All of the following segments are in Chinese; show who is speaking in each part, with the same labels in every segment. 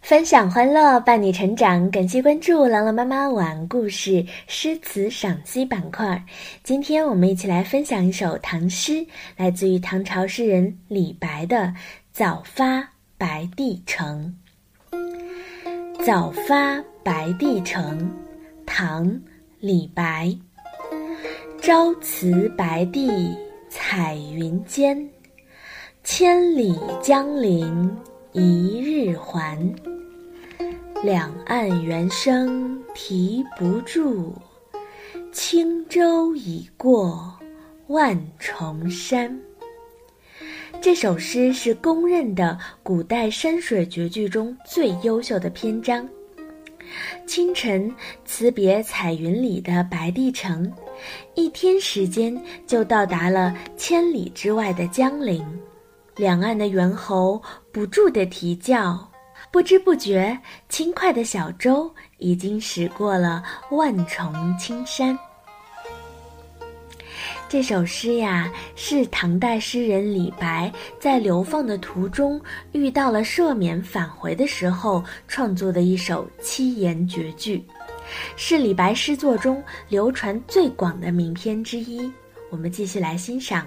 Speaker 1: 分享欢乐，伴你成长。感谢关注朗朗妈妈晚故事诗词赏析板块。今天我们一起来分享一首唐诗，来自于唐朝诗人李白的《早发白帝城》。早发白帝城，唐·李白。朝辞白帝彩云间，千里江陵一日还。两岸猿声啼不住，轻舟已过万重山。这首诗是公认的古代山水绝句中最优秀的篇章。清晨辞别彩云里的白帝城，一天时间就到达了千里之外的江陵，两岸的猿猴不住地啼叫。不知不觉，轻快的小舟已经驶过了万重青山。这首诗呀，是唐代诗人李白在流放的途中遇到了赦免返回的时候创作的一首七言绝句，是李白诗作中流传最广的名篇之一。我们继续来欣赏《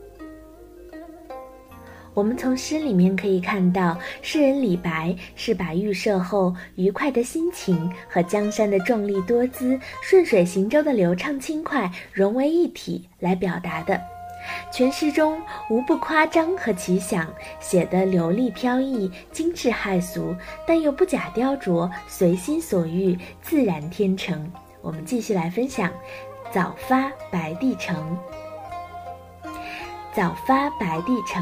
Speaker 1: 我们从诗里面可以看到，诗人李白是把预设后愉快的心情和江山的壮丽多姿、顺水行舟的流畅轻快融为一体来表达的。全诗中无不夸张和奇想，写得流利飘逸、精致骇俗，但又不假雕琢，随心所欲，自然天成。我们继续来分享《早发白帝城》。早发白帝城。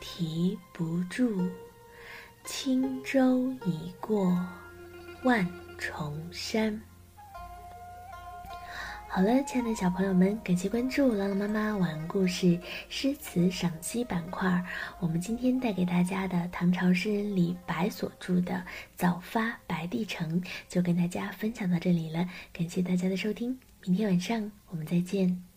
Speaker 1: 啼不住，轻舟已过万重山。好了，亲爱的小朋友们，感谢关注朗朗妈妈晚安故事诗词赏析板块。我们今天带给大家的唐朝诗人李白所著的《早发白帝城》，就跟大家分享到这里了。感谢大家的收听，明天晚上我们再见。